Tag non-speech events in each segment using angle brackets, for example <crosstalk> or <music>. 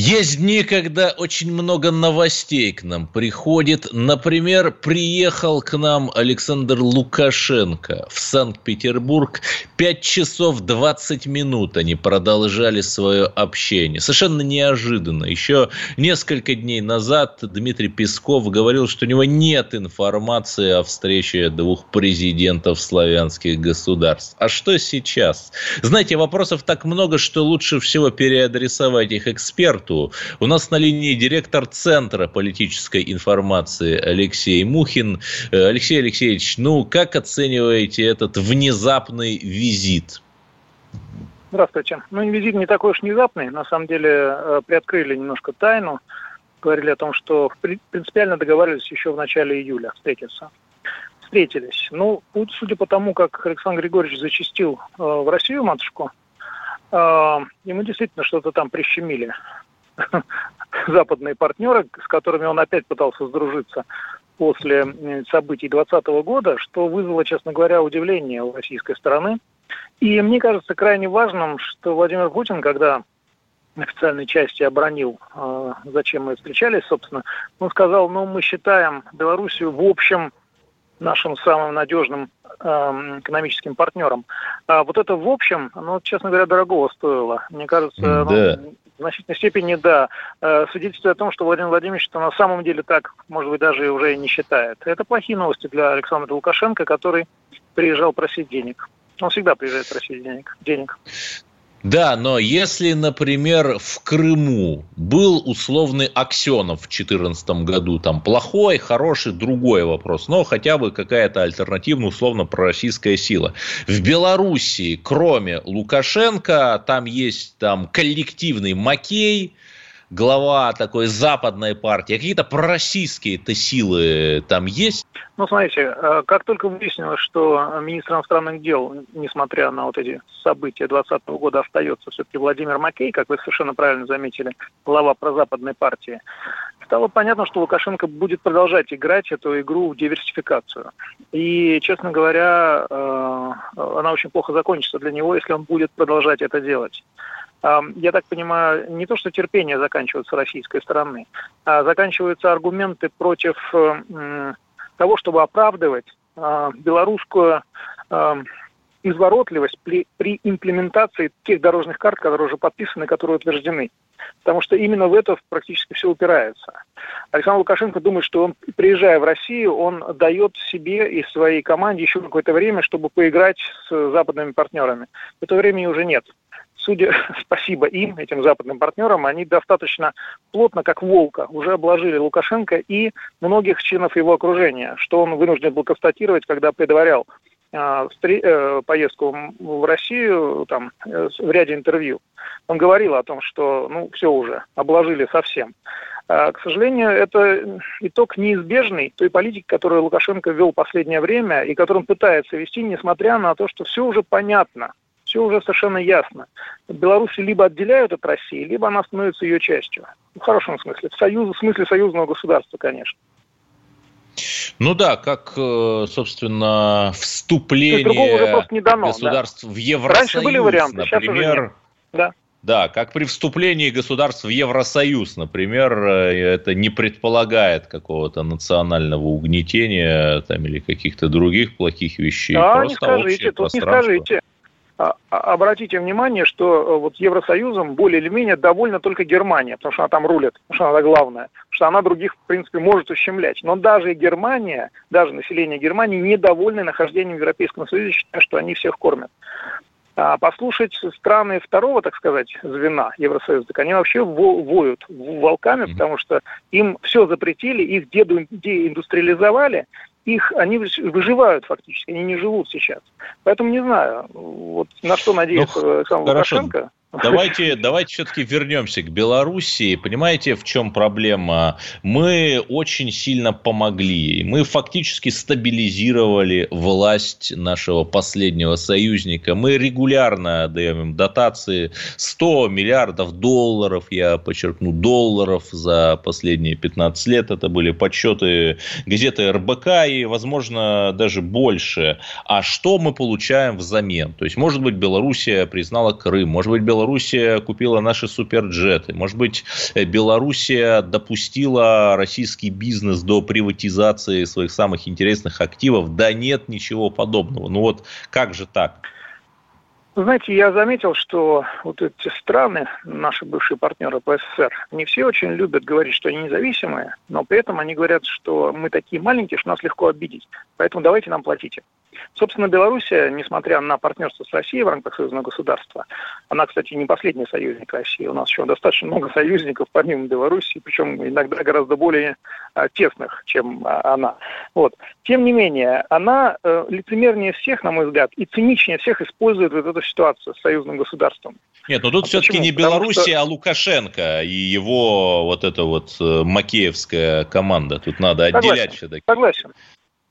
Есть дни, когда очень много новостей к нам приходит. Например, приехал к нам Александр Лукашенко в Санкт-Петербург. 5 часов 20 минут они продолжали свое общение. Совершенно неожиданно. Еще несколько дней назад Дмитрий Песков говорил, что у него нет информации о встрече двух президентов славянских государств. А что сейчас? Знаете, вопросов так много, что лучше всего переадресовать их эксперту эксперту. У нас на линии директор Центра политической информации Алексей Мухин. Э, Алексей Алексеевич, ну как оцениваете этот внезапный визит? Здравствуйте. Ну, визит не такой уж внезапный. На самом деле э, приоткрыли немножко тайну. Говорили о том, что принципиально договаривались еще в начале июля встретиться. Встретились. Ну, судя по тому, как Александр Григорьевич зачастил э, в Россию матушку, ему действительно что-то там прищемили. Западные партнеры, с которыми он опять пытался сдружиться после событий 2020 года, что вызвало, честно говоря, удивление у российской стороны. И мне кажется крайне важным, что Владимир Путин, когда официальной части обронил, э, зачем мы встречались, собственно, он сказал, ну, мы считаем Белоруссию в общем нашим самым надежным э, экономическим партнером. А вот это в общем, ну, честно говоря, дорогого стоило. Мне кажется, да. ну, в значительной степени, да, э, свидетельствует о том, что Владимир Владимирович на самом деле так, может быть, даже уже и не считает. Это плохие новости для Александра Лукашенко, который приезжал просить денег. Он всегда приезжает просить денег. денег. Да, но если, например, в Крыму был условный Аксенов в 2014 году, там плохой, хороший, другой вопрос, но хотя бы какая-то альтернативная, условно, пророссийская сила. В Белоруссии, кроме Лукашенко, там есть там коллективный Макей, глава такой западной партии, а какие-то пророссийские-то силы там есть? Ну, смотрите, э, как только выяснилось, что министр иностранных дел, несмотря на вот эти события 2020 года, остается все-таки Владимир Макей, как вы совершенно правильно заметили, глава прозападной партии, стало понятно, что Лукашенко будет продолжать играть эту игру в диверсификацию. И, честно говоря, э, она очень плохо закончится для него, если он будет продолжать это делать я так понимаю, не то, что терпение заканчивается российской стороны, а заканчиваются аргументы против того, чтобы оправдывать а, белорусскую изворотливость при, при имплементации тех дорожных карт, которые уже подписаны, которые утверждены. Потому что именно в это практически все упирается. Александр Лукашенко думает, что он, приезжая в Россию, он дает себе и своей команде еще какое-то время, чтобы поиграть с западными партнерами. Этого времени уже нет судя, <laughs> спасибо им, этим западным партнерам, они достаточно плотно, как волка, уже обложили Лукашенко и многих членов его окружения, что он вынужден был констатировать, когда предварял э, э, поездку в Россию там, э, в ряде интервью. Он говорил о том, что ну все уже, обложили совсем. А, к сожалению, это итог неизбежный той политики, которую Лукашенко вел последнее время и которую он пытается вести, несмотря на то, что все уже понятно все уже совершенно ясно. Беларусь либо отделяют от России, либо она становится ее частью. В хорошем смысле. В, союз, в смысле союзного государства, конечно. Ну да, как, э, собственно, вступление дано, государств да. в Евросоюз, Раньше были варианты, например. Да. Да, как при вступлении государств в Евросоюз, например, э, это не предполагает какого-то национального угнетения там, или каких-то других плохих вещей. Да, Просто не скажите, тут не скажите. А, а, обратите внимание, что э, вот Евросоюзом более или менее довольна только Германия, потому что она там рулит, потому что она главная, потому что она других, в принципе, может ущемлять. Но даже Германия, даже население Германии недовольны нахождением в Европейском Союзе, считая, что они всех кормят. А послушать страны второго, так сказать, звена Евросоюза, так они вообще воют волками, потому что им все запретили, их деиндустриализовали, их, они выживают фактически, они не живут сейчас. Поэтому не знаю, вот на что надеется ну, Александр Лукашенко. Давайте, давайте все-таки вернемся к Белоруссии. Понимаете, в чем проблема? Мы очень сильно помогли. Мы фактически стабилизировали власть нашего последнего союзника. Мы регулярно даем им дотации 100 миллиардов долларов, я подчеркну, долларов за последние 15 лет. Это были подсчеты газеты РБК и, возможно, даже больше. А что мы получаем взамен? То есть, может быть, Белоруссия признала Крым, может быть, Белоруссия Белоруссия купила наши суперджеты? Может быть, э, Белоруссия допустила российский бизнес до приватизации своих самых интересных активов? Да нет, ничего подобного. Ну вот как же так? Знаете, я заметил, что вот эти страны, наши бывшие партнеры по СССР, не все очень любят говорить, что они независимые, но при этом они говорят, что мы такие маленькие, что нас легко обидеть. Поэтому давайте нам платите. Собственно, Белоруссия, несмотря на партнерство с Россией в рамках союзного государства, она, кстати, не последний союзник России. У нас еще достаточно много <laughs> союзников помимо Белоруссии, причем иногда гораздо более а, тесных, чем а, она. Вот. Тем не менее, она э, лицемернее всех, на мой взгляд, и циничнее всех использует вот эту ситуацию с союзным государством. Нет, ну тут а все-таки не Белоруссия, что... а Лукашенко и его вот эта вот э, макеевская команда. Тут надо отделять все-таки. Согласен.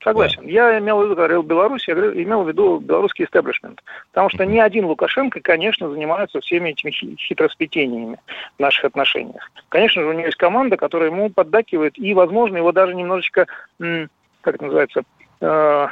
Согласен. Да. Я имел в виду, говорил Беларусь, я имел в виду белорусский истеблишмент. Потому что ни один Лукашенко, конечно, занимается всеми этими хитросплетениями в наших отношениях. Конечно же, у него есть команда, которая ему поддакивает, и, возможно, его даже немножечко, как это называется, э,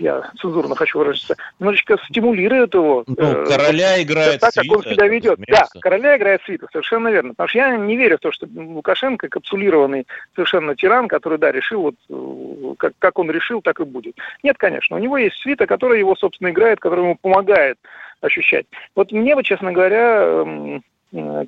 я цензурно хочу выразиться, немножечко стимулирует его. Ну, э, короля играет так, свита, как он себя ведет. Да, короля играет свита, совершенно верно. Потому что я не верю в то, что Лукашенко капсулированный совершенно тиран, который, да, решил, вот, э, как, как он решил, так и будет. Нет, конечно, у него есть свита, которая его, собственно, играет, которая ему помогает ощущать. Вот мне бы, честно говоря, эм,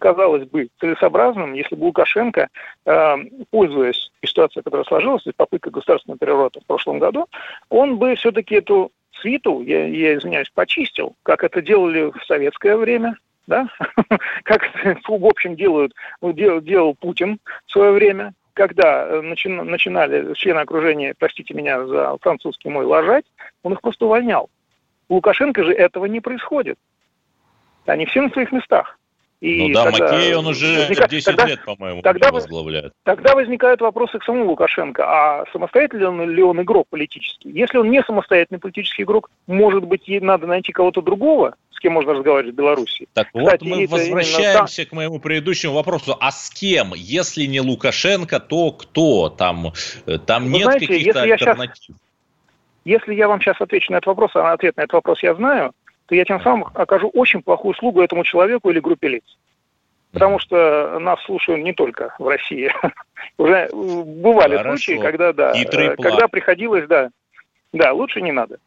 казалось бы целесообразным, если бы Лукашенко, э, пользуясь ситуацией, которая сложилась, попыткой государственного переворота в прошлом году, он бы все-таки эту свиту, я, я извиняюсь, почистил, как это делали в советское время, да, <laughs> как, в общем, делают, делал, делал Путин в свое время, когда э, начи, начинали члены окружения, простите меня за французский мой, ложать, он их просто увольнял. У Лукашенко же этого не происходит. Они все на своих местах. И ну да, когда Макей он уже возникает, 10 тогда, лет, по-моему, тогда, возглавляет. Тогда возникают вопросы к самому Лукашенко. А самостоятельный ли он игрок политический? Если он не самостоятельный политический игрок, может быть, надо найти кого-то другого, с кем можно разговаривать в Беларуси. Так Кстати, вот мы возвращаемся именно... к моему предыдущему вопросу. А с кем? Если не Лукашенко, то кто? Там, э, там нет каких-то альтернатив. Сейчас, если я вам сейчас отвечу на этот вопрос, а ответ на этот вопрос я знаю, то я тем самым окажу очень плохую услугу этому человеку или группе лиц. Потому что нас слушают не только в России. <laughs> Уже бывали Хорошо. случаи, когда, да, э, когда приходилось, да, да, лучше не надо.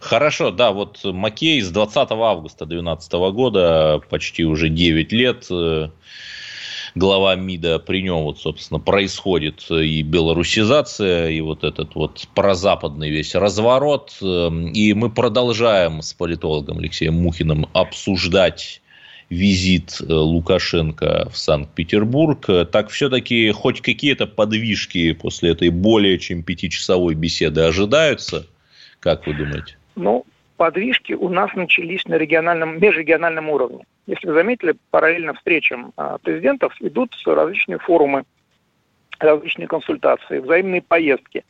Хорошо, да, вот Макей с 20 августа 2012 года, почти уже 9 лет, э, глава МИДа, при нем вот, собственно, происходит и белорусизация, и вот этот вот прозападный весь разворот. Эм, и мы продолжаем с политологом Алексеем Мухиным обсуждать визит э, Лукашенко в Санкт-Петербург. Так все-таки хоть какие-то подвижки после этой более чем пятичасовой беседы ожидаются? Как вы думаете? Ну, подвижки у нас начались на региональном, межрегиональном уровне. Если вы заметили, параллельно встречам а, президентов идут различные форумы, различные консультации, взаимные поездки.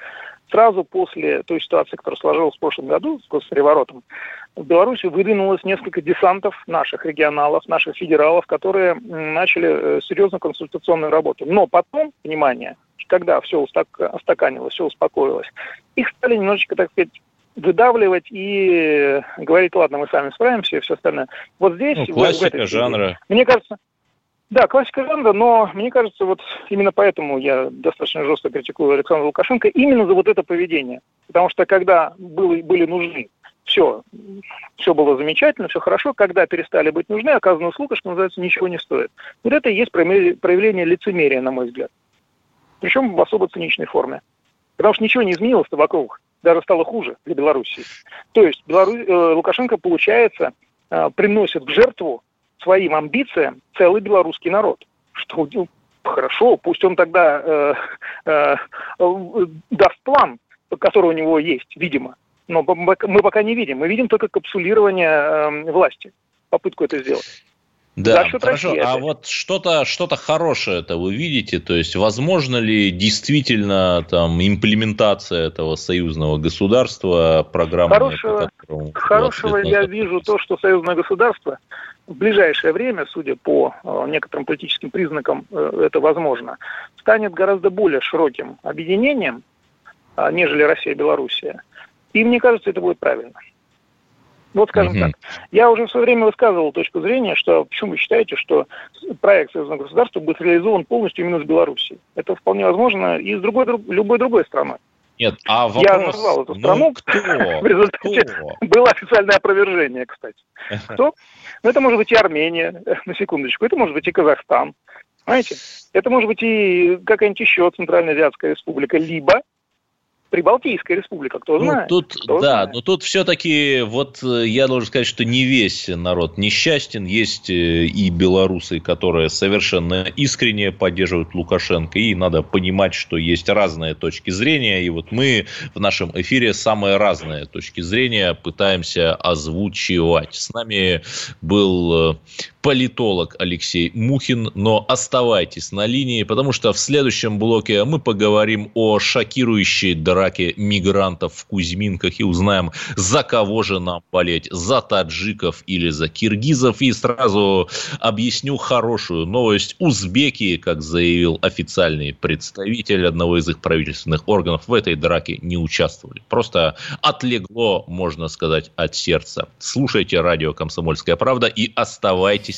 Сразу после той ситуации, которая сложилась в прошлом году с госпереворотом, в Беларуси выдвинулось несколько десантов наших регионалов, наших федералов, которые начали э, серьезную консультационную работу. Но потом, внимание, когда все устаканилось, все успокоилось, их стали немножечко, так сказать, выдавливать и говорить, ладно, мы сами справимся и все остальное. Вот здесь... Ну, классика в, в жанра. Мне кажется, да, классика жанра, но мне кажется, вот именно поэтому я достаточно жестко критикую Александра Лукашенко именно за вот это поведение. Потому что когда были, были нужны, все, все было замечательно, все хорошо, когда перестали быть нужны, оказанная услуга, что называется, ничего не стоит. Вот это и есть проявление лицемерия, на мой взгляд. Причем в особо циничной форме. Потому что ничего не изменилось-то вокруг даже стало хуже для Белоруссии. То есть Белору... Э, Лукашенко, получается, э, приносит в жертву своим амбициям целый белорусский народ. Что ну, хорошо, пусть он тогда э, э, даст план, который у него есть, видимо. Но мы пока не видим. Мы видим только капсулирование э, власти, попытку это сделать. Да, хорошо. России, а вот что-то что хорошее это вы видите? То есть, возможно ли действительно там имплементация этого союзного государства программы? Хорошего, хорошего я вижу то, что союзное государство в ближайшее время, судя по э, некоторым политическим признакам, э, это возможно, станет гораздо более широким объединением, э, нежели Россия и Белоруссия. И мне кажется, это будет правильно. Вот скажем угу. так. Я уже в свое время высказывал точку зрения, что почему вы считаете, что проект союзного государства будет реализован полностью именно с Белоруссией. Это вполне возможно и с другой, любой другой страной. Нет, а вопрос... Я назвал эту страну. Ну, кто? <laughs> В результате кто? было официальное опровержение, кстати. Кто? Ну, это может быть и Армения, <laughs> на секундочку. Это может быть и Казахстан. Понимаете? Это может быть и какая-нибудь еще Центральная Азиатская Республика. Либо Прибалтийская республика, кто ну, знает. Тут, кто да, знает. но тут все-таки, вот э, я должен сказать, что не весь народ несчастен. Есть э, и белорусы, которые совершенно искренне поддерживают Лукашенко. И надо понимать, что есть разные точки зрения. И вот мы в нашем эфире самые разные точки зрения пытаемся озвучивать. С нами был э, политолог Алексей Мухин, но оставайтесь на линии, потому что в следующем блоке мы поговорим о шокирующей драке мигрантов в Кузьминках и узнаем, за кого же нам болеть, за таджиков или за киргизов. И сразу объясню хорошую новость. Узбеки, как заявил официальный представитель одного из их правительственных органов, в этой драке не участвовали. Просто отлегло, можно сказать, от сердца. Слушайте радио «Комсомольская правда» и оставайтесь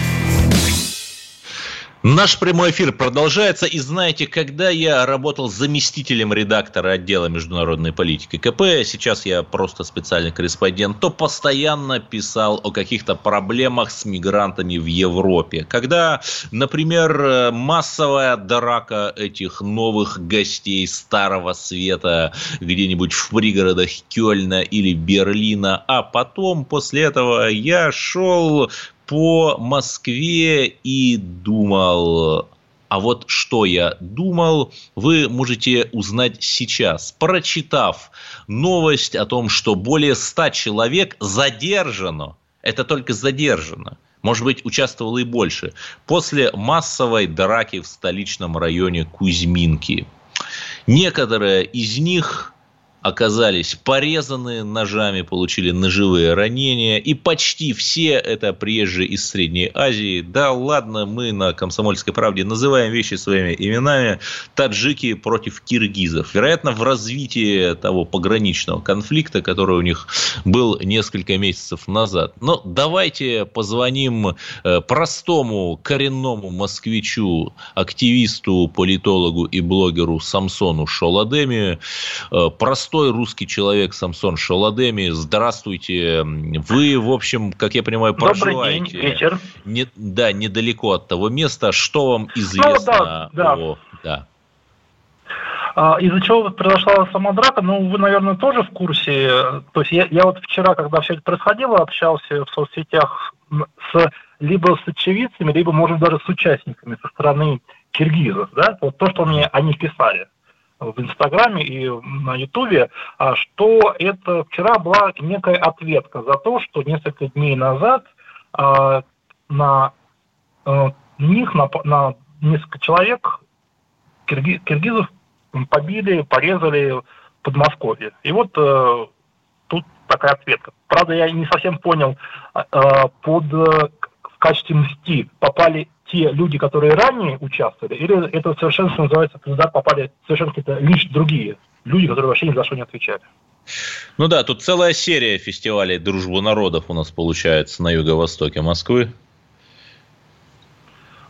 Наш прямой эфир продолжается. И знаете, когда я работал заместителем редактора отдела международной политики КП, сейчас я просто специальный корреспондент, то постоянно писал о каких-то проблемах с мигрантами в Европе. Когда, например, массовая драка этих новых гостей Старого Света где-нибудь в пригородах Кёльна или Берлина, а потом после этого я шел по Москве и думал, а вот что я думал, вы можете узнать сейчас, прочитав новость о том, что более ста человек задержано. Это только задержано. Может быть, участвовало и больше. После массовой драки в столичном районе Кузьминки. Некоторые из них оказались порезаны ножами, получили ножевые ранения. И почти все это приезжие из Средней Азии. Да ладно, мы на «Комсомольской правде» называем вещи своими именами. Таджики против киргизов. Вероятно, в развитии того пограничного конфликта, который у них был несколько месяцев назад. Но давайте позвоним э, простому коренному москвичу, активисту, политологу и блогеру Самсону Шоладеми. Э, простому простой русский человек Самсон Шаладеми. Здравствуйте. Вы, в общем, как я понимаю, проживаете... Добрый день, вечер. Не, да, недалеко от того места. Что вам известно ну, да, о... Да. А, из-за чего произошла сама драка, ну, вы, наверное, тоже в курсе. То есть я, я вот вчера, когда все это происходило, общался в соцсетях с либо с очевидцами, либо, может, даже с участниками со стороны киргизов, да, вот то, что мне они писали в Инстаграме и на Ютубе, а, что это вчера была некая ответка за то, что несколько дней назад а, на э, них, на, на несколько человек киргизов побили, порезали в Подмосковье. И вот э, тут такая ответка. Правда, я не совсем понял, э, под качестве мсти попали те люди, которые ранее участвовали, или это совершенно, что называется, туда попали совершенно какие-то лишь другие люди, которые вообще ни за что не отвечали. Ну да, тут целая серия фестивалей «Дружбы народов» у нас получается на юго-востоке Москвы.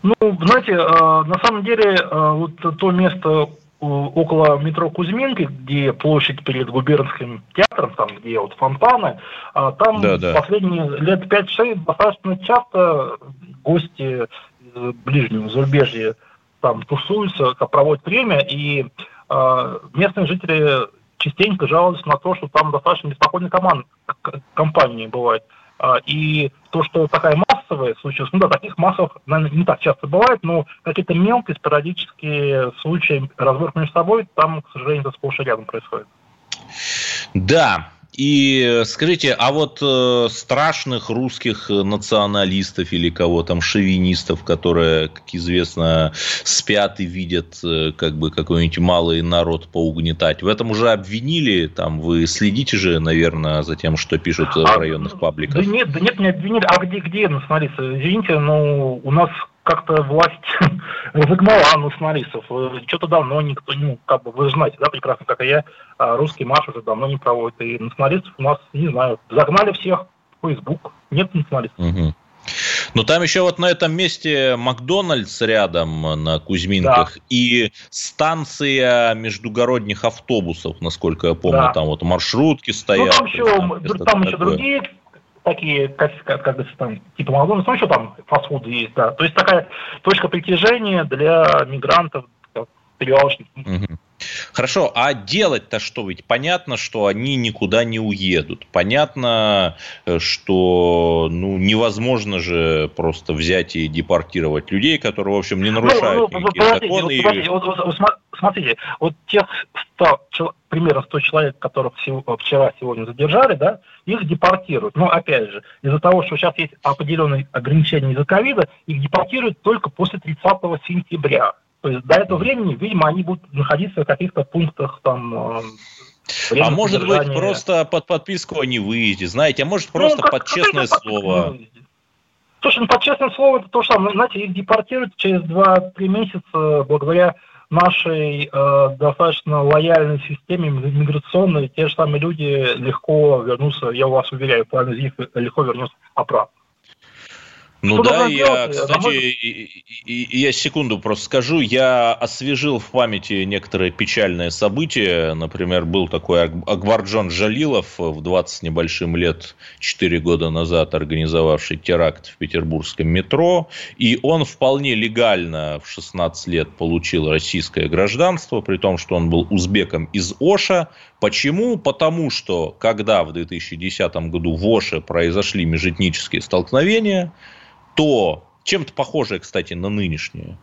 Ну, знаете, э, на самом деле, э, вот то место около метро Кузьминки, где площадь перед губернским театром, там, где вот фонтаны, там да, да. последние лет 5-6 достаточно часто гости ближнего зарубежья там тусуются, проводят время, и местные жители частенько жаловались на то, что там достаточно беспокойные команд, компании бывают. А, и то, что такая массовая случай, ну да, таких массовых, наверное, не так часто бывает, но какие-то мелкие, спорадические случаи разборок между собой, там, к сожалению, это сплошь и рядом происходит. Да, и скажите, а вот э, страшных русских националистов или кого там, шовинистов, которые, как известно, спят и видят э, как бы какой-нибудь малый народ поугнетать, в этом уже обвинили? Там вы следите же, наверное, за тем, что пишут а, в районных пабликах? Да нет, да нет, не обвинили. А где, где националисты? Извините, но у нас как-то власть <laughs> разогнала националистов. Что-то давно никто, ну, как бы, вы же знаете, да, прекрасно, как и я, а русский марш уже давно не проводит. И националистов у нас, не знаю, загнали всех в Facebook. Нет националистов. Угу. Но там еще вот на этом месте Макдональдс рядом на Кузьминках да. и станция междугородних автобусов, насколько я помню, да. там вот маршрутки стоят. Ну, там еще, там, там еще другие такие, как, как, как там, типа Макдональдс, ну еще там фастфуды есть, да. То есть такая точка притяжения для мигрантов, перевалочных. Угу. Хорошо, а делать-то что? Ведь понятно, что они никуда не уедут. Понятно, э, что ну, невозможно же просто взять и депортировать людей, которые, в общем, не нарушают ну, ну, никакие законы. Вот, и... вот, вот, вот, смотрите, вот тех 100, примерно 100 человек, которых вчера, сегодня задержали, да, их депортируют. Но, опять же, из-за того, что сейчас есть определенные ограничения из-за ковида, их депортируют только после 30 сентября. То есть до этого времени, видимо, они будут находиться в каких-то пунктах там э, а может быть, просто под подписку о невыезде, знаете, а может ну, просто ну, как, под честное слово. Слушай, ну под честное слово это то же самое. Знаете, их депортируют через 2-3 месяца благодаря нашей э, достаточно лояльной системе миграционной. Те же самые люди легко вернутся, я вас уверяю, половина из них легко вернутся обратно. Ну Что да, я, кстати, я секунду просто скажу, я освежил в памяти некоторые печальные события. Например, был такой Акбарджон Жалилов в 20 небольшим лет, 4 года назад организовавший теракт в петербургском метро. И он вполне легально в 16 лет получил российское гражданство, при том, что он был узбеком из Оша. Почему? Потому что, когда в 2010 году в Оше произошли межэтнические столкновения, то, чем-то похожее, кстати, на нынешнее,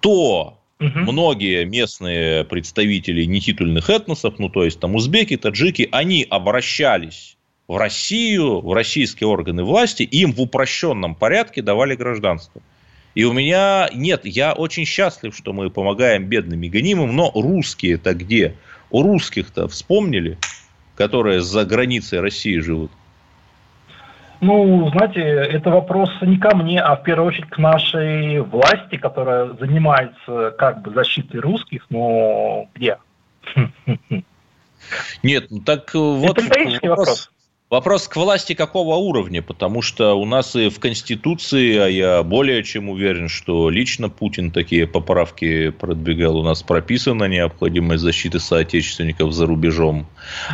то угу. многие местные представители нетитульных этносов, ну то есть там узбеки, таджики, они обращались в Россию, в российские органы власти, им в упрощенном порядке давали гражданство. И у меня нет, я очень счастлив, что мы помогаем бедным и гонимым, но русские-то где? У русских-то вспомнили, которые за границей России живут? Ну, знаете, это вопрос не ко мне, а в первую очередь к нашей власти, которая занимается как бы защитой русских, но где? Нет, ну так вот это вопрос. вопрос. Вопрос к власти какого уровня? Потому что у нас и в Конституции, а я более чем уверен, что лично Путин такие поправки продвигал, у нас прописана необходимость защиты соотечественников за рубежом.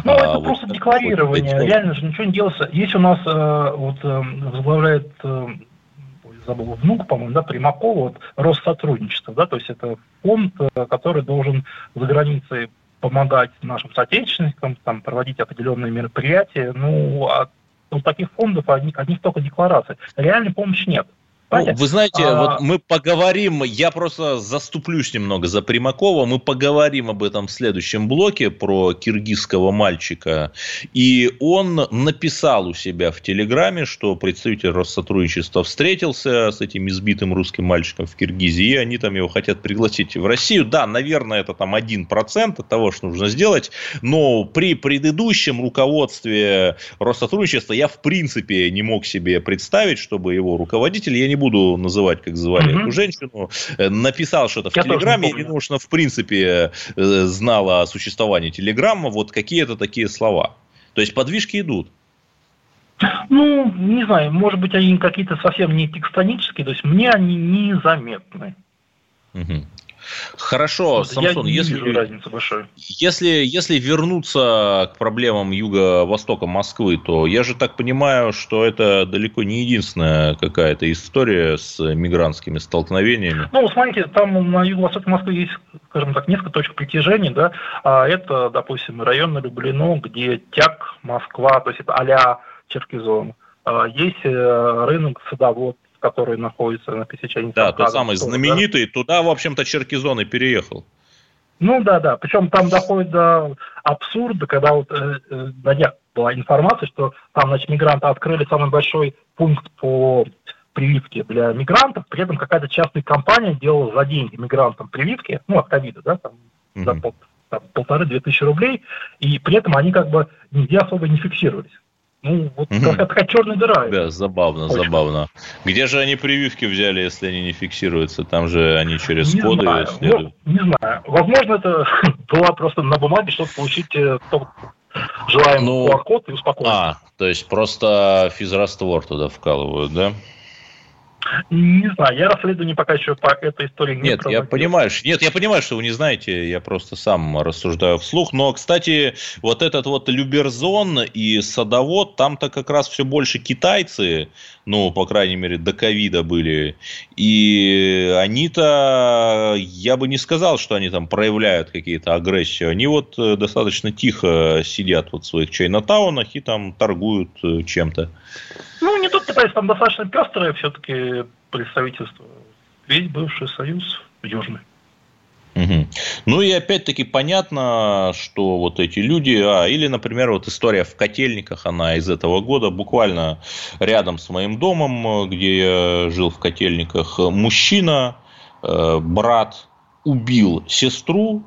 Ну, а, это вот, просто декларирование. Вот, Реально же ничего не делается. Есть у нас э, вот э, возглавляет э, забыл, внук, по-моему, да, Примакова, вот, Россотрудничество, да, то есть это фонд, который должен за границей помогать нашим соотечественникам, там, проводить определенные мероприятия. Ну, а у таких фондов одних, одних только деклараций. Реальной помощи нет. Ну, вы знаете, а... вот мы поговорим, я просто заступлюсь немного за Примакова, мы поговорим об этом в следующем блоке про киргизского мальчика. И он написал у себя в Телеграме, что представитель Россотрудничества встретился с этим избитым русским мальчиком в Киргизии, и они там его хотят пригласить в Россию. Да, наверное, это там 1% от того, что нужно сделать, но при предыдущем руководстве Россотрудничества я в принципе не мог себе представить, чтобы его руководитель, я не буду называть, как звали угу. эту женщину, э, написал что-то в я Телеграме, потому что, в принципе, э, знала о существовании Телеграма, вот какие-то такие слова. То есть подвижки идут. Ну, не знаю, может быть, они какие-то совсем не текстонические, то есть мне они незаметны. Угу. Хорошо, вот Самсон, я если, если, если вернуться к проблемам юго-востока Москвы, то я же так понимаю, что это далеко не единственная какая-то история с мигрантскими столкновениями. Ну, смотрите, там на юго-востоке Москвы есть, скажем так, несколько точек притяжения, да, а это, допустим, район на Люблино, где Тяг, Москва, то есть это а-ля Черкизон. А есть э, рынок садовод, который находится на пересечении. Да, тот самый знаменитый, да? туда, в общем-то, Черкизон и переехал. Ну да, да. Причем там доходит до абсурда, когда вот э, э, на днях была информация, что там, значит, мигранты открыли самый большой пункт по прививке для мигрантов, при этом какая-то частная компания делала за деньги мигрантам прививки, ну, от ковида, да, там, mm-hmm. за пол, полторы-две тысячи рублей, и при этом они как бы нигде особо не фиксировались. Ну, вот угу. как такая черная дыра. Да, забавно, Очень. забавно. Где же они прививки взяли, если они не фиксируются? Там же они через не коды знаю. следуют. Ну, не знаю. Возможно, это <laughs> была просто на бумаге, чтобы получить э, желаемый ну, QR-код и успокоиться. А, то есть просто физраствор туда вкалывают, да? Не знаю, я расследование пока еще по этой истории не Нет, проводил. я понимаю, нет, я понимаю, что вы не знаете, я просто сам рассуждаю вслух. Но, кстати, вот этот вот Люберзон и Садовод, там-то как раз все больше китайцы, ну, по крайней мере, до ковида были. И они-то, я бы не сказал, что они там проявляют какие-то агрессию. Они вот э, достаточно тихо сидят вот в своих чайнатаунах и там торгуют э, чем-то. Ну, не только китайцы, там достаточно пестрое все-таки представительство. Весь бывший союз южный. Угу. Ну и опять-таки понятно, что вот эти люди, а, или, например, вот история в Котельниках, она из этого года, буквально рядом с моим домом, где я жил в Котельниках, мужчина, э, брат убил сестру,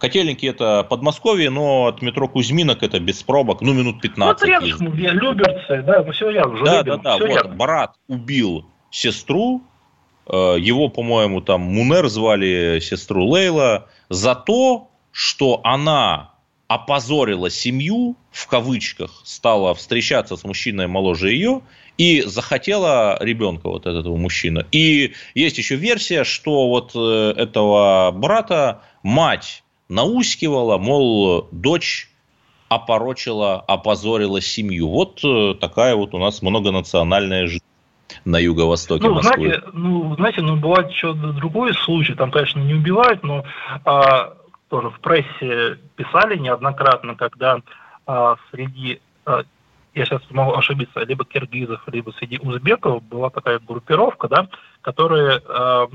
Котельники это Подмосковье, но от метро Кузьминок это без пробок, ну, минут 15. Ну, рядом, Люберцы, да, мы все рядом. Да, да, да, вот, рядом. брат убил сестру, э, его, по-моему, там Мунер звали сестру Лейла, за то, что она опозорила семью, в кавычках, стала встречаться с мужчиной моложе ее и захотела ребенка вот этого мужчины. И есть еще версия, что вот э, этого брата мать наускивала, мол, дочь опорочила, опозорила семью. Вот э, такая вот у нас многонациональная жизнь на юго-востоке ну, Москвы. Знаете, ну, знаете, ну, бывает еще другой случай, там, конечно, не убивают, но а, тоже в прессе писали неоднократно, когда а, среди, а, я сейчас могу ошибиться, либо киргизов, либо среди узбеков была такая группировка, да, которая а,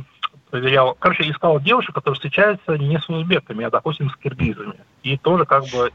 проверял, короче, искал девушек, которые встречаются не с узбеками, а, допустим, с киргизами. И тоже как бы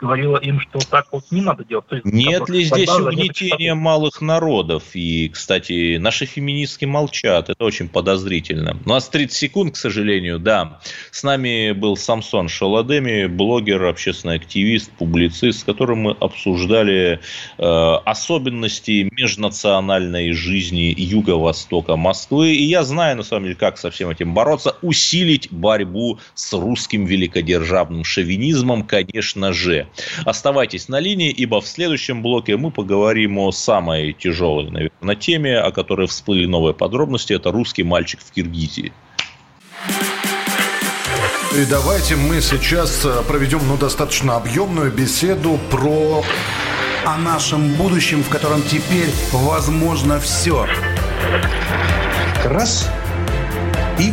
говорила им, что так вот не надо делать. То есть, Нет ли здесь угнетения малых народов? И, кстати, наши феминистки молчат. Это очень подозрительно. У нас 30 секунд, к сожалению, да. С нами был Самсон Шаладеми, блогер, общественный активист, публицист, с которым мы обсуждали э, особенности межнациональной жизни юго-востока Москвы. И я знаю, на самом деле, как со всем этим бороться. Усилить борьбу с русским великодержавным шовинизмом, конечно же. Оставайтесь на линии, ибо в следующем блоке мы поговорим о самой тяжелой, наверное, теме, о которой всплыли новые подробности. Это русский мальчик в Киргизии. И давайте мы сейчас э, проведем ну, достаточно объемную беседу про... О нашем будущем, в котором теперь возможно все. Раз и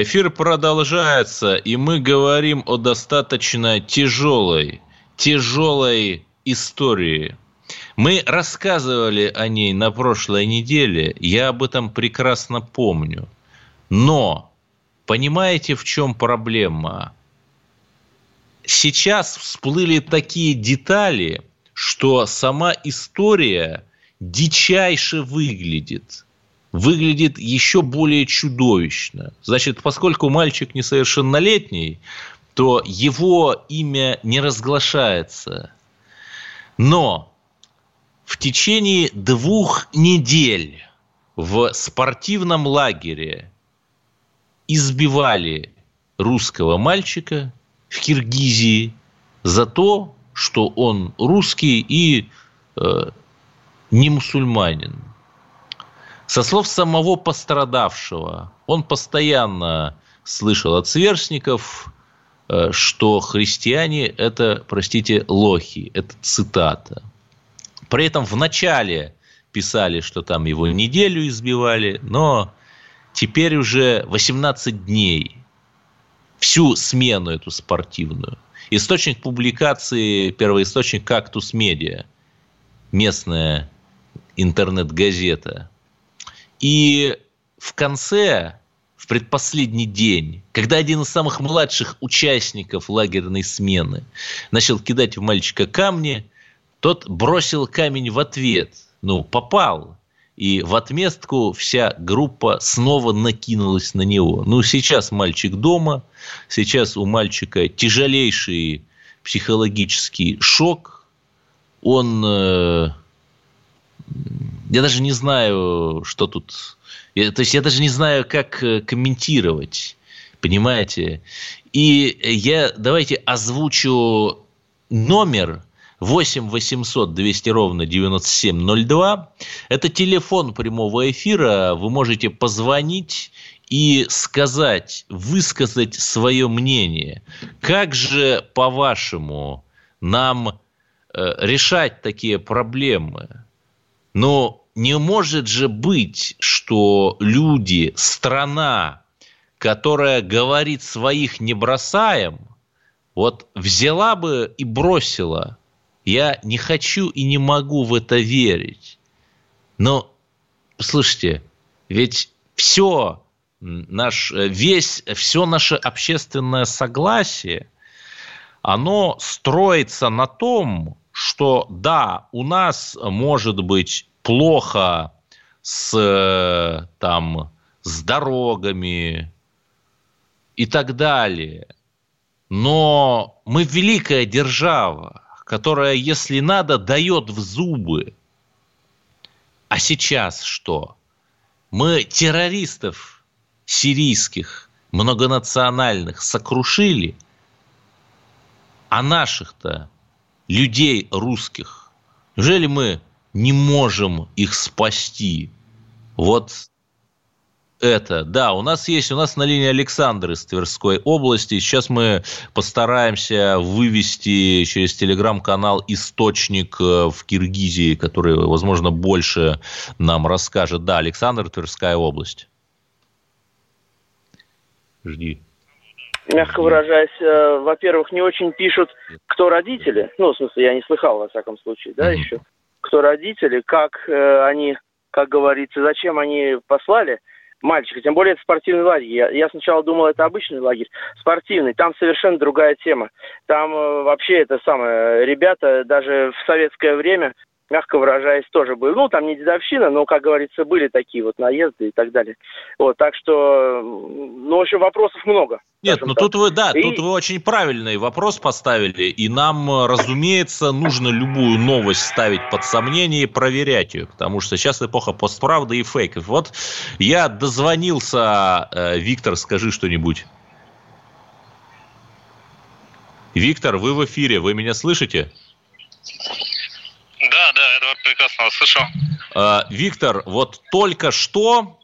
Эфир продолжается, и мы говорим о достаточно тяжелой, тяжелой истории. Мы рассказывали о ней на прошлой неделе, я об этом прекрасно помню. Но понимаете, в чем проблема? Сейчас всплыли такие детали, что сама история дичайше выглядит. Выглядит еще более чудовищно. Значит, поскольку мальчик несовершеннолетний, то его имя не разглашается. Но в течение двух недель в спортивном лагере избивали русского мальчика в Киргизии за то, что он русский и э, не мусульманин. Со слов самого пострадавшего, он постоянно слышал от сверстников, э, что христиане – это, простите, лохи. Это цитата. При этом в начале писали, что там его неделю избивали, но теперь уже 18 дней всю смену эту спортивную. Источник публикации, первоисточник «Кактус Медиа», местная интернет-газета. И в конце, в предпоследний день, когда один из самых младших участников лагерной смены начал кидать в мальчика камни, тот бросил камень в ответ. Ну, попал. И в отместку вся группа снова накинулась на него. Ну, сейчас мальчик дома, сейчас у мальчика тяжелейший психологический шок. Он... Э, я даже не знаю, что тут... Я, то есть я даже не знаю, как э, комментировать. Понимаете? И я давайте озвучу номер 8 800 200 ровно 9702. Это телефон прямого эфира. Вы можете позвонить и сказать, высказать свое мнение. Как же, по-вашему, нам э, решать такие проблемы? Но не может же быть, что люди, страна, которая говорит своих не бросаем, вот взяла бы и бросила я не хочу и не могу в это верить. Но, слушайте, ведь все наш, весь, все наше общественное согласие, оно строится на том, что да, у нас может быть плохо с, там, с дорогами и так далее, но мы великая держава, которая, если надо, дает в зубы. А сейчас что? Мы террористов сирийских, многонациональных сокрушили, а наших-то людей русских, неужели мы не можем их спасти? Вот это, да, у нас есть, у нас на линии Александр из Тверской области. Сейчас мы постараемся вывести через телеграм-канал источник э, в Киргизии, который, возможно, больше нам расскажет. Да, Александр, Тверская область. Жди. Мягко выражаясь, э, во-первых, не очень пишут, кто родители. Ну, в смысле, я не слыхал, во всяком случае, да, еще. Кто родители, как э, они, как говорится, зачем они послали – мальчика, тем более это спортивный лагерь. Я, я сначала думал, это обычный лагерь, спортивный. Там совершенно другая тема. Там э, вообще это самое, ребята даже в советское время мягко выражаясь, тоже был. Ну, там не дедовщина, но, как говорится, были такие вот наезды и так далее. Вот, так что, ну, в общем, вопросов много. Нет, ну тут вы, да, и... тут вы очень правильный вопрос поставили, и нам, разумеется, нужно любую новость ставить под сомнение и проверять ее, потому что сейчас эпоха постправды и фейков. Вот я дозвонился, э, Виктор, скажи что-нибудь. Виктор, вы в эфире, вы меня слышите? Да, да, это прекрасно услышал. А, Виктор, вот только что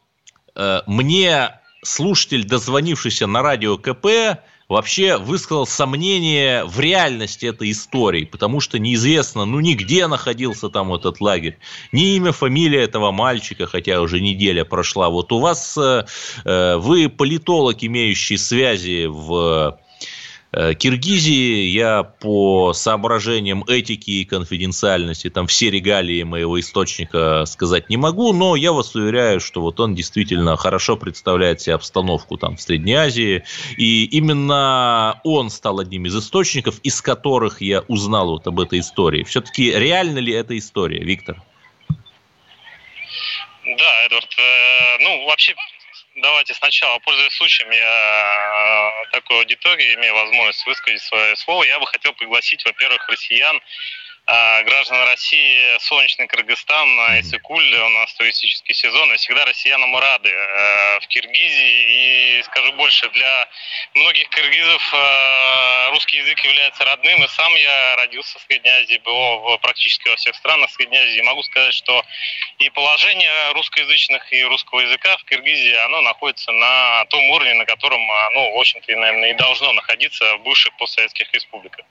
э, мне слушатель, дозвонившийся на радио КП, вообще высказал сомнение в реальности этой истории, потому что неизвестно, ну, нигде находился там этот лагерь, ни имя, фамилия этого мальчика, хотя уже неделя прошла. Вот у вас, э, э, вы политолог, имеющий связи в Киргизии я по соображениям этики и конфиденциальности там все регалии моего источника сказать не могу, но я вас уверяю, что вот он действительно хорошо представляет себе обстановку там в Средней Азии, и именно он стал одним из источников, из которых я узнал вот об этой истории. Все-таки реально ли эта история, Виктор? Да, Эдвард. Э, ну, вообще, давайте сначала, пользуясь случаем, я э, такой аудитории имею возможность высказать свое слово. Я бы хотел пригласить, во-первых, россиян граждан России солнечный Кыргызстан, Исыкуль, у нас туристический сезон, и всегда россиянам рады э, в Киргизии. И скажу больше, для многих киргизов э, русский язык является родным, и сам я родился в Средней Азии, был практически во всех странах Средней Азии. Могу сказать, что и положение русскоязычных и русского языка в Киргизии, оно находится на том уровне, на котором оно, в общем-то, наверное, и должно находиться в бывших постсоветских республиках.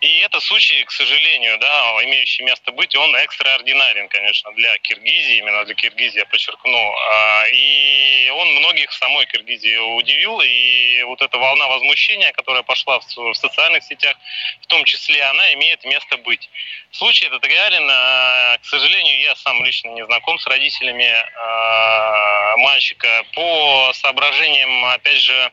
И это случай, к сожалению, да, имеющий место быть, он экстраординарен, конечно, для Киргизии, именно для Киргизии, я подчеркну. А, и он многих в самой Киргизии удивил, и вот эта волна возмущения, которая пошла в социальных сетях, в том числе, она имеет место быть. Случай этот реален, а, к сожалению, я сам лично не знаком с родителями а, мальчика. По соображениям, опять же,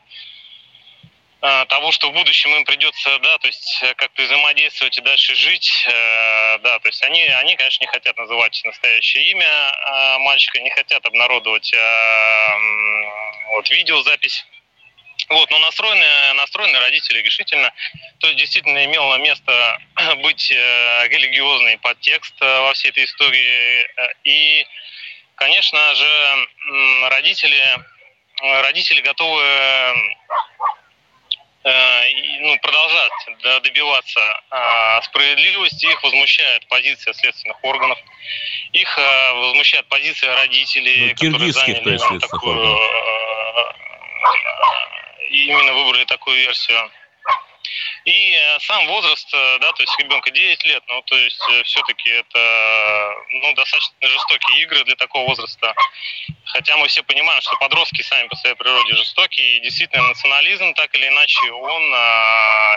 того, что в будущем им придется, да, то есть э, как-то взаимодействовать и дальше жить, э, да, то есть они, они, конечно, не хотят называть настоящее имя мальчика, не хотят обнародовать вот видеозапись. Вот, но настроены, настроены родители решительно. То есть действительно имело место <clears throat> быть религиозный подтекст во всей этой истории. И, конечно же, родители, родители готовы Э, ну, продолжать добиваться а, справедливости. Их возмущает позиция следственных органов, их а, возмущает позиция родителей, ну, которые заняли такую, именно выбрали такую версию. И э, сам возраст, э, да, то есть ребенка 9 лет, ну, то есть э, все-таки это, ну, достаточно жестокие игры для такого возраста. Хотя мы все понимаем, что подростки сами по своей природе жестокие, и действительно национализм, так или иначе, он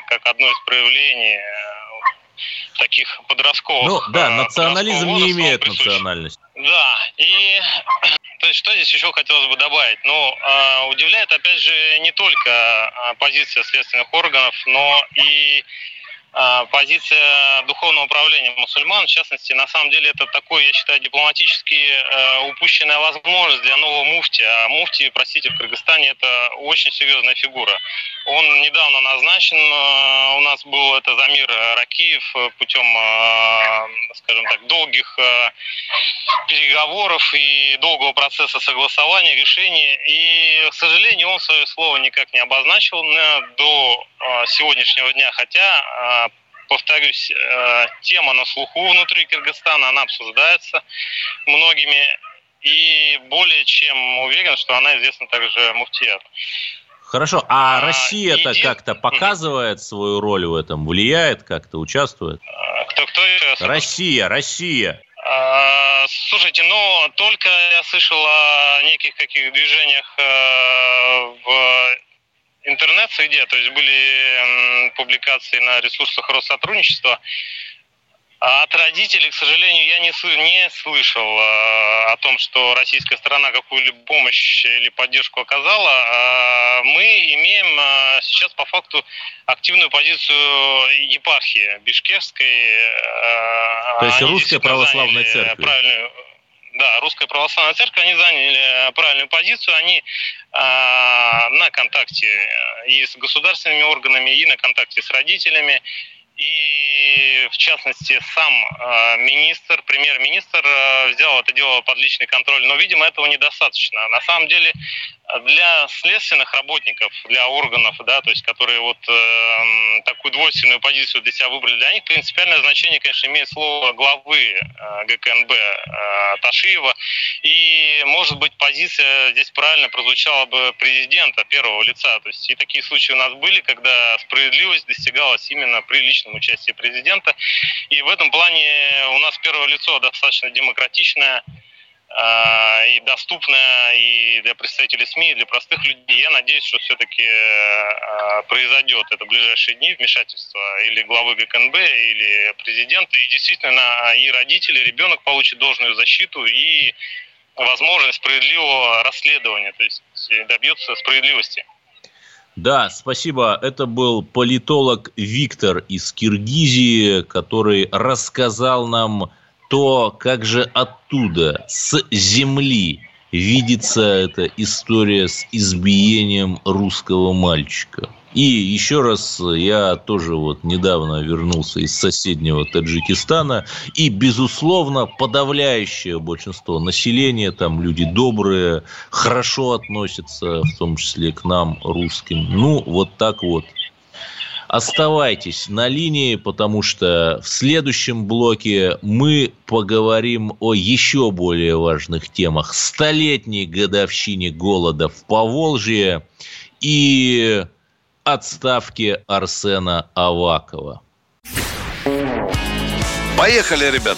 как одно из проявлений таких подростковых. Ну да, национализм не имеет национальности. Да, и <clears throat> то есть что здесь еще хотелось бы добавить? Ну, э, удивляет, опять же, не только э, позиция следственных органов, но и а, позиция духовного управления мусульман, в частности, на самом деле это такой, я считаю, дипломатически э, упущенная возможность для нового муфти. А муфти, простите, в Кыргызстане это очень серьезная фигура. Он недавно назначен, э, у нас был это Замир Ракиев путем, э, скажем так, долгих переговоров и долгого процесса согласования решений. И, к сожалению, он свое слово никак не обозначил до сегодняшнего дня, хотя повторюсь, э, тема на слуху внутри Кыргызстана, она обсуждается многими, и более чем уверен, что она известна также муфтияту. Хорошо, а, а Россия-то един... как-то показывает свою роль в этом, влияет как-то, участвует? Кто, кто? Россия, Россия. А, слушайте, ну, только я слышал о неких каких движениях э, в интернет-среде, то есть были публикации на ресурсах Россотрудничества. А от родителей, к сожалению, я не, не слышал э, о том, что российская сторона какую-либо помощь или поддержку оказала. Э, мы имеем э, сейчас по факту активную позицию епархии Бишкекской. Э, То есть русская православная церковь. Правильную, да, Русская Православная Церковь, они заняли правильную позицию, они э, на контакте и с государственными органами, и на контакте с родителями, и, в частности, сам э, министр, премьер-министр э, взял это дело под личный контроль, но, видимо, этого недостаточно. На самом деле, для следственных работников, для органов, да, то есть, которые вот э, такую двойственную позицию для себя выбрали, для них принципиальное значение, конечно, имеет слово главы э, ГКНБ э, Ташиева. И, может быть, позиция здесь правильно прозвучала бы президента первого лица. То есть, и такие случаи у нас были, когда справедливость достигалась именно при личном участии президента. И в этом плане у нас первое лицо достаточно демократичное, и доступная и для представителей СМИ, и для простых людей. Я надеюсь, что все-таки э, произойдет это в ближайшие дни вмешательство или главы ГКНБ, или президента, и действительно и родители, ребенок получит должную защиту и возможность справедливого расследования, то есть добьется справедливости. Да, спасибо. Это был политолог Виктор из Киргизии, который рассказал нам то, как же оттуда, с земли, видится эта история с избиением русского мальчика. И еще раз, я тоже вот недавно вернулся из соседнего Таджикистана, и, безусловно, подавляющее большинство населения, там люди добрые, хорошо относятся, в том числе к нам, русским. Ну, вот так вот. Оставайтесь на линии, потому что в следующем блоке мы поговорим о еще более важных темах. Столетней годовщине голода в Поволжье и отставки Арсена Авакова. Поехали, ребят!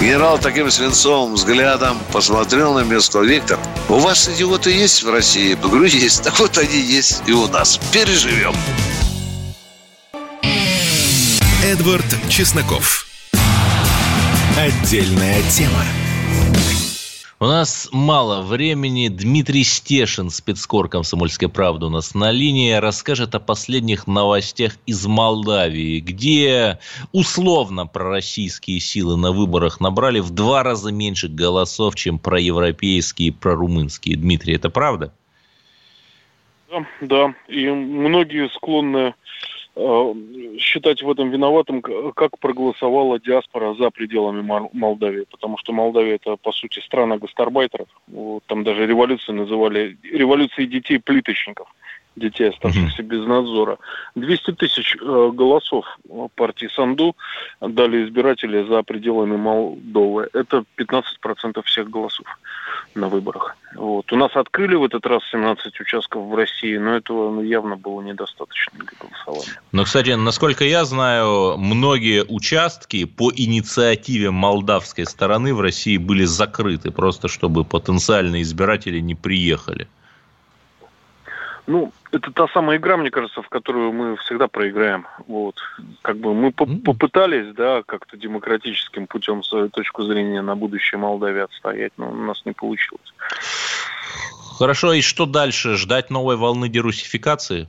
Генерал таким свинцовым взглядом посмотрел на меня и сказал, Виктор, у вас идиоты есть в России? Я говорю, есть. Так вот они есть и у нас. Переживем. Эдвард Чесноков. Отдельная тема. У нас мало времени. Дмитрий Стешин, спецкор «Комсомольской правды» у нас на линии, расскажет о последних новостях из Молдавии, где условно пророссийские силы на выборах набрали в два раза меньше голосов, чем проевропейские и прорумынские. Дмитрий, это правда? Да, да. И многие склонны считать в этом виноватым, как проголосовала диаспора за пределами Молдавии, потому что Молдавия это, по сути, страна гастарбайтеров. Вот, там даже революции называли революцией детей-плиточников детей, оставшихся без надзора. 200 тысяч э, голосов партии Санду дали избиратели за пределами Молдовы. Это 15% всех голосов на выборах. Вот. У нас открыли в этот раз 17 участков в России, но этого ну, явно было недостаточно для голосования. Но, кстати, насколько я знаю, многие участки по инициативе молдавской стороны в России были закрыты, просто чтобы потенциальные избиратели не приехали. Ну, это та самая игра, мне кажется, в которую мы всегда проиграем. Вот. Как бы мы по попытались, да, как-то демократическим путем свою точку зрения на будущее Молдавии отстоять, но у нас не получилось. Хорошо, и что дальше? Ждать новой волны дерусификации?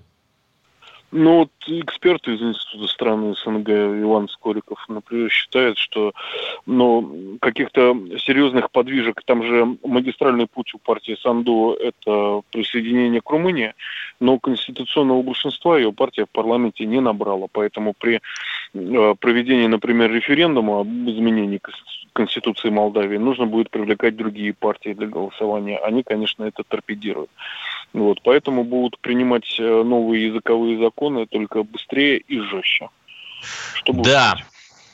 Ну, вот эксперты из Института стран СНГ Иван Скориков, например, считает, что ну, каких-то серьезных подвижек, там же магистральный путь у партии Санду – это присоединение к Румынии, но конституционного большинства ее партия в парламенте не набрала. Поэтому при э, проведении, например, референдума об изменении Конституции Молдавии нужно будет привлекать другие партии для голосования. Они, конечно, это торпедируют. Вот, поэтому будут принимать э, новые языковые законы только быстрее и жестче. да,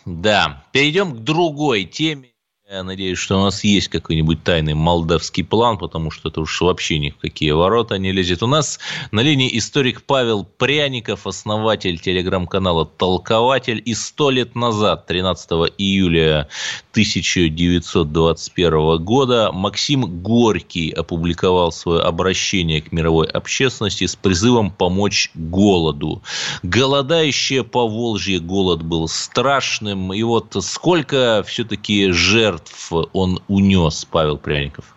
да. Перейдем к другой теме. Я надеюсь, что у нас есть какой-нибудь тайный молдавский план, потому что это уж вообще ни в какие ворота не лезет. У нас на линии историк Павел Пряников, основатель телеграм-канала «Толкователь». И сто лет назад, 13 июля 1921 года, Максим Горький опубликовал свое обращение к мировой общественности с призывом помочь голоду. Голодающее по Волжье голод был страшным. И вот сколько все-таки жертв жертв он унес, Павел Пряников?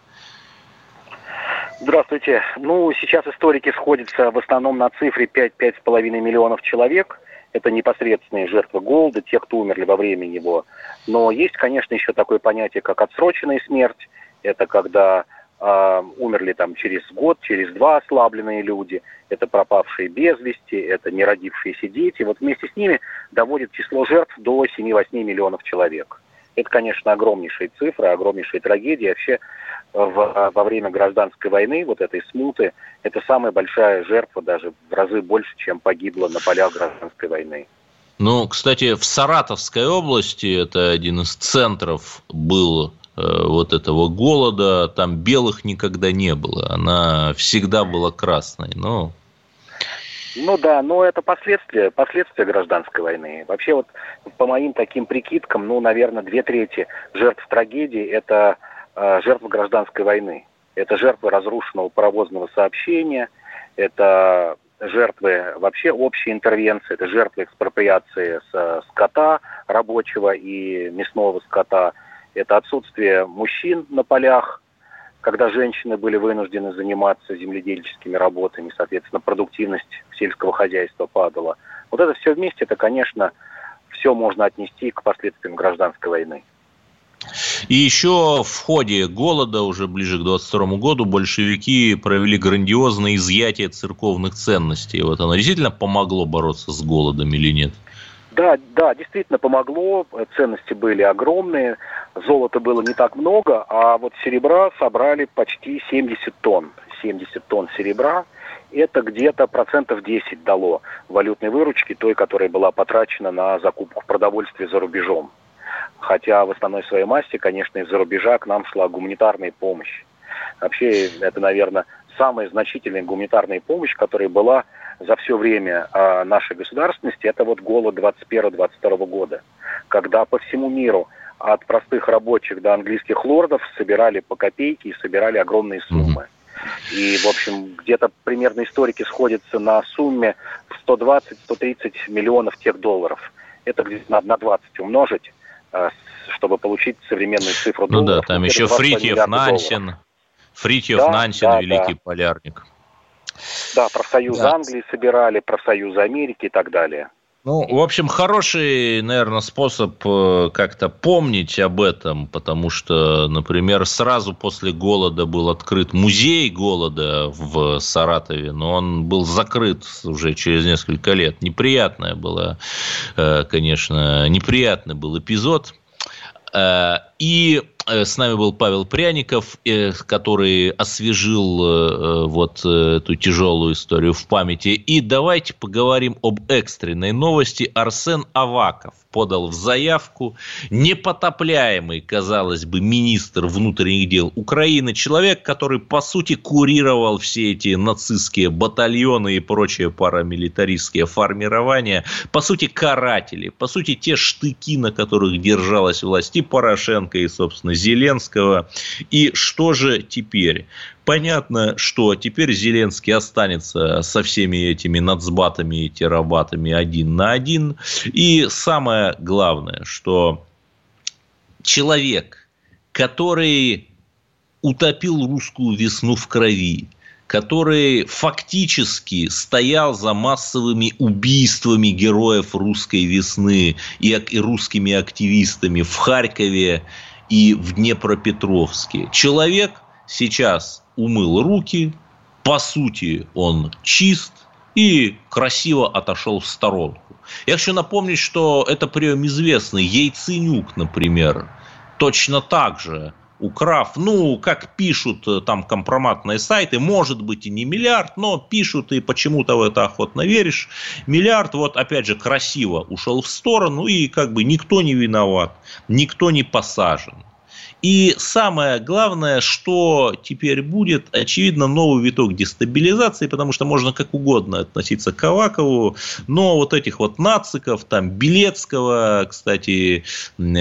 Здравствуйте. Ну, сейчас историки сходятся в основном на цифре 5-5,5 миллионов человек. Это непосредственные жертвы голода, те, кто умерли во время его. Но есть, конечно, еще такое понятие, как отсроченная смерть. Это когда э, умерли там через год, через два ослабленные люди. Это пропавшие без вести, это не родившиеся дети. Вот вместе с ними доводит число жертв до 7-8 миллионов человек Это, конечно, огромнейшие цифры, огромнейшие трагедии. Вообще в, во время гражданской войны, вот этой смуты, это самая большая жертва, даже в разы больше, чем погибло на полях гражданской войны. Ну, кстати, в Саратовской области, это один из центров был э, вот этого голода, там белых никогда не было, она всегда была красной, но... Ну да, но это последствия, последствия гражданской войны. Вообще вот по моим таким прикидкам, ну, наверное, две трети жертв трагедии – это э, жертвы гражданской войны. Это жертвы разрушенного паровозного сообщения, это жертвы вообще общей интервенции, это жертвы экспроприации с скота рабочего и мясного скота, это отсутствие мужчин на полях, когда женщины были вынуждены заниматься земледельческими работами, соответственно, продуктивность сельского хозяйства падала. Вот это все вместе, это, конечно, все можно отнести к последствиям гражданской войны. И еще в ходе голода, уже ближе к 22 году, большевики провели грандиозное изъятие церковных ценностей. Вот оно действительно помогло бороться с голодом или нет? Да, да, действительно помогло. Ценности были огромные. Золота было не так много, а вот серебра собрали почти 70 тонн. 70 тонн серебра. Это где-то процентов 10 дало валютной выручки, той, которая была потрачена на закупку продовольствия за рубежом хотя в основной своей массе, конечно, из-за рубежа к нам шла гуманитарная помощь. Вообще, это, наверное, самая значительная гуманитарная помощь, которая была за все время э, нашей государственности, это вот голод 21-22 года, когда по всему миру от простых рабочих до английских лордов собирали по копейке и собирали огромные суммы. И, в общем, где-то примерно историки сходятся на сумме в 120-130 миллионов тех долларов. Это где-то на 20 умножить. А, чтобы получить современную цифру ну долларов. Ну да, там еще Фритьев, Нансен, Фритьев, да, Нансен, да, великий да. полярник. Да, профсоюз да. Англии собирали, профсоюз Америки и так далее. Ну, в общем, хороший, наверное, способ э, как-то помнить об этом, потому что, например, сразу после голода был открыт музей голода в Саратове, но он был закрыт уже через несколько лет. Неприятное было, э, конечно, неприятный был эпизод. И Э, с нами был Павел Пряников, э, который освежил э, вот эту тяжелую историю в памяти. И давайте поговорим об экстренной новости. Арсен Аваков подал в заявку непотопляемый, казалось бы, министр внутренних дел Украины, человек, который, по сути, курировал все эти нацистские батальоны и прочие парамилитаристские формирования, по сути, каратели, по сути, те штыки, на которых держалась власть и Порошенко, и, собственно, Зеленского. И что же теперь? Понятно, что теперь Зеленский останется со всеми этими нацбатами и терабатами один на один. И самое главное, что человек, который утопил русскую весну в крови, который фактически стоял за массовыми убийствами героев русской весны и, и русскими активистами в Харькове и в Днепропетровске. Человек сейчас умыл руки, по сути он чист и красиво отошел в сторонку. Я хочу напомнить, что это прием известный. Яйценюк, например, точно так же украв, ну, как пишут э, там компроматные сайты, может быть и не миллиард, но пишут и почему-то в это охотно веришь. Миллиард, вот опять же, красиво ушел в сторону и как бы никто не виноват, никто не посажен. И самое главное, что теперь будет, очевидно, новый виток дестабилизации, потому что можно как угодно относиться к Авакову, но вот этих вот нациков, там Белецкого, кстати,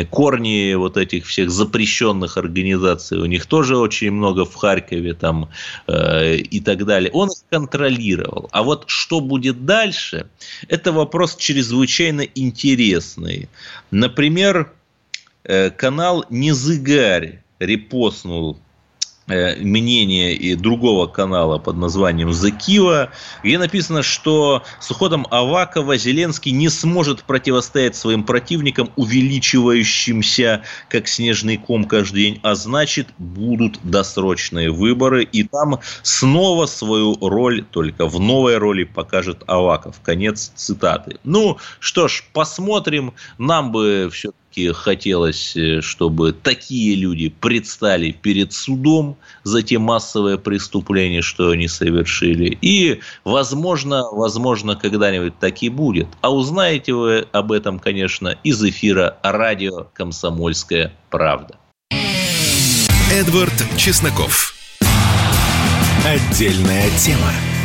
корни вот этих всех запрещенных организаций, у них тоже очень много в Харькове там э, и так далее. Он их контролировал. А вот что будет дальше, это вопрос чрезвычайно интересный. Например, канал «Незыгарь» репостнул э, мнение и другого канала под названием «Закива», где написано, что с уходом Авакова Зеленский не сможет противостоять своим противникам, увеличивающимся как снежный ком каждый день, а значит будут досрочные выборы, и там снова свою роль, только в новой роли покажет Аваков. Конец цитаты. Ну, что ж, посмотрим. Нам бы все все-таки хотелось, э, чтобы такие люди предстали перед судом за те массовые преступления, что они совершили. И, возможно, возможно, когда-нибудь так и будет. А узнаете вы об этом, конечно, из эфира радио «Комсомольская правда». Эдвард Чесноков. Отдельная тема.